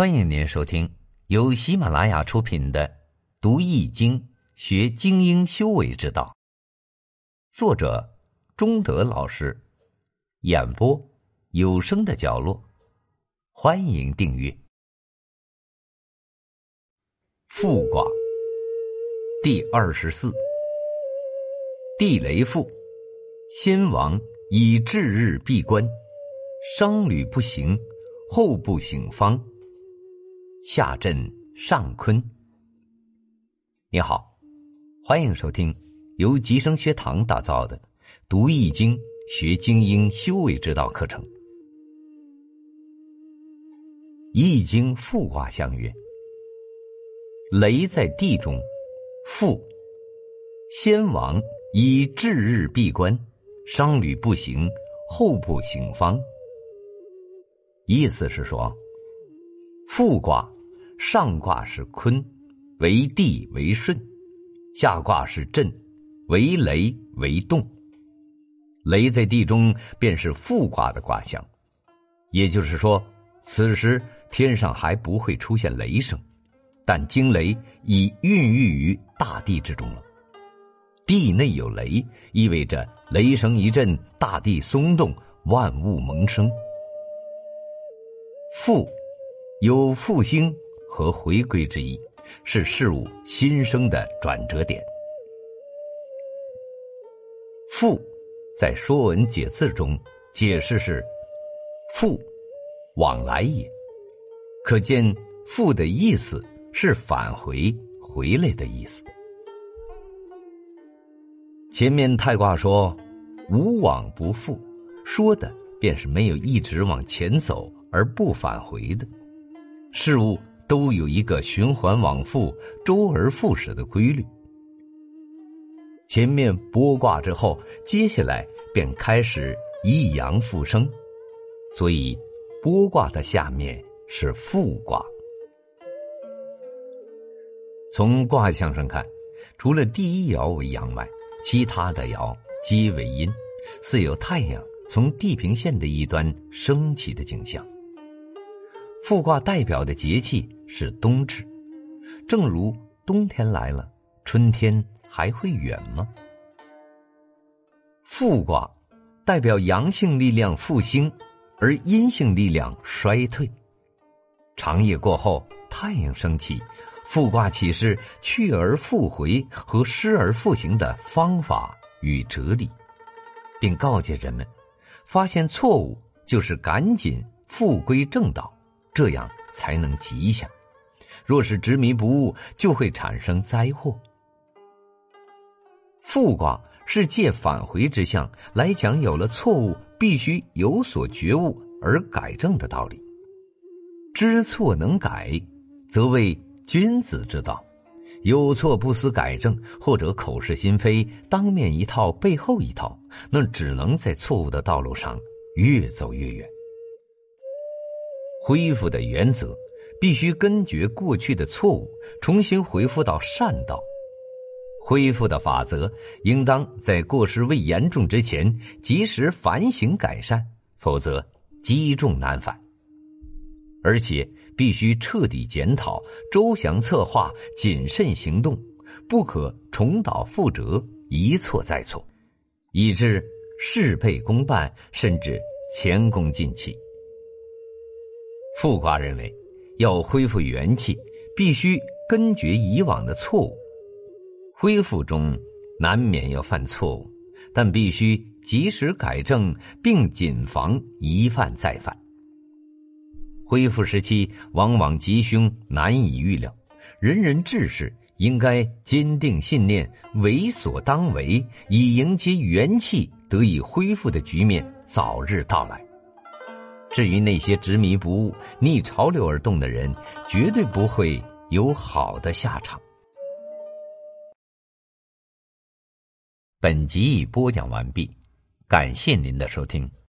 欢迎您收听由喜马拉雅出品的《读易经学精英修为之道》，作者中德老师，演播有声的角落。欢迎订阅。复卦第二十四，地雷复，先王以至日闭关，商旅不行，后不省方。下镇上坤。你好，欢迎收听由吉生学堂打造的《读易经学精英修为之道》课程。易经复卦相曰：“雷在地中，复先王以至日闭关，商旅不行，后不行方。”意思是说，复卦上卦是坤，为地为顺；下卦是震，为雷为动。雷在地中，便是复卦的卦象。也就是说，此时。天上还不会出现雷声，但惊雷已孕育于大地之中了。地内有雷，意味着雷声一震，大地松动，万物萌生。复有复兴和回归之意，是事物新生的转折点。复在《说文解字》中解释是：复往来也。可见“复”的意思是返回、回来的意思。前面太卦说“无往不复”，说的便是没有一直往前走而不返回的。事物都有一个循环往复、周而复始的规律。前面剥卦之后，接下来便开始一阳复生，所以剥卦的下面。是复卦。从卦象上看，除了第一爻为阳外，其他的爻皆为阴，似有太阳从地平线的一端升起的景象。复卦代表的节气是冬至，正如冬天来了，春天还会远吗？复卦代表阳性力量复兴，而阴性力量衰退。长夜过后，太阳升起，复卦启示去而复回和失而复行的方法与哲理，并告诫人们：发现错误就是赶紧复归正道，这样才能吉祥。若是执迷不悟，就会产生灾祸。复卦是借返回之象来讲，有了错误必须有所觉悟而改正的道理。知错能改，则为君子之道；有错不思改正，或者口是心非，当面一套背后一套，那只能在错误的道路上越走越远。恢复的原则，必须根绝过去的错误，重新恢复到善道。恢复的法则，应当在过失未严重之前及时反省改善，否则积重难返。而且必须彻底检讨、周详策划、谨慎行动，不可重蹈覆辙、一错再错，以致事倍功半，甚至前功尽弃。复卦认为，要恢复元气，必须根绝以往的错误。恢复中难免要犯错误，但必须及时改正，并谨防一犯再犯。恢复时期往往吉凶难以预料，人人志士应该坚定信念，为所当为，以迎接元气得以恢复的局面早日到来。至于那些执迷不悟、逆潮流而动的人，绝对不会有好的下场。本集已播讲完毕，感谢您的收听。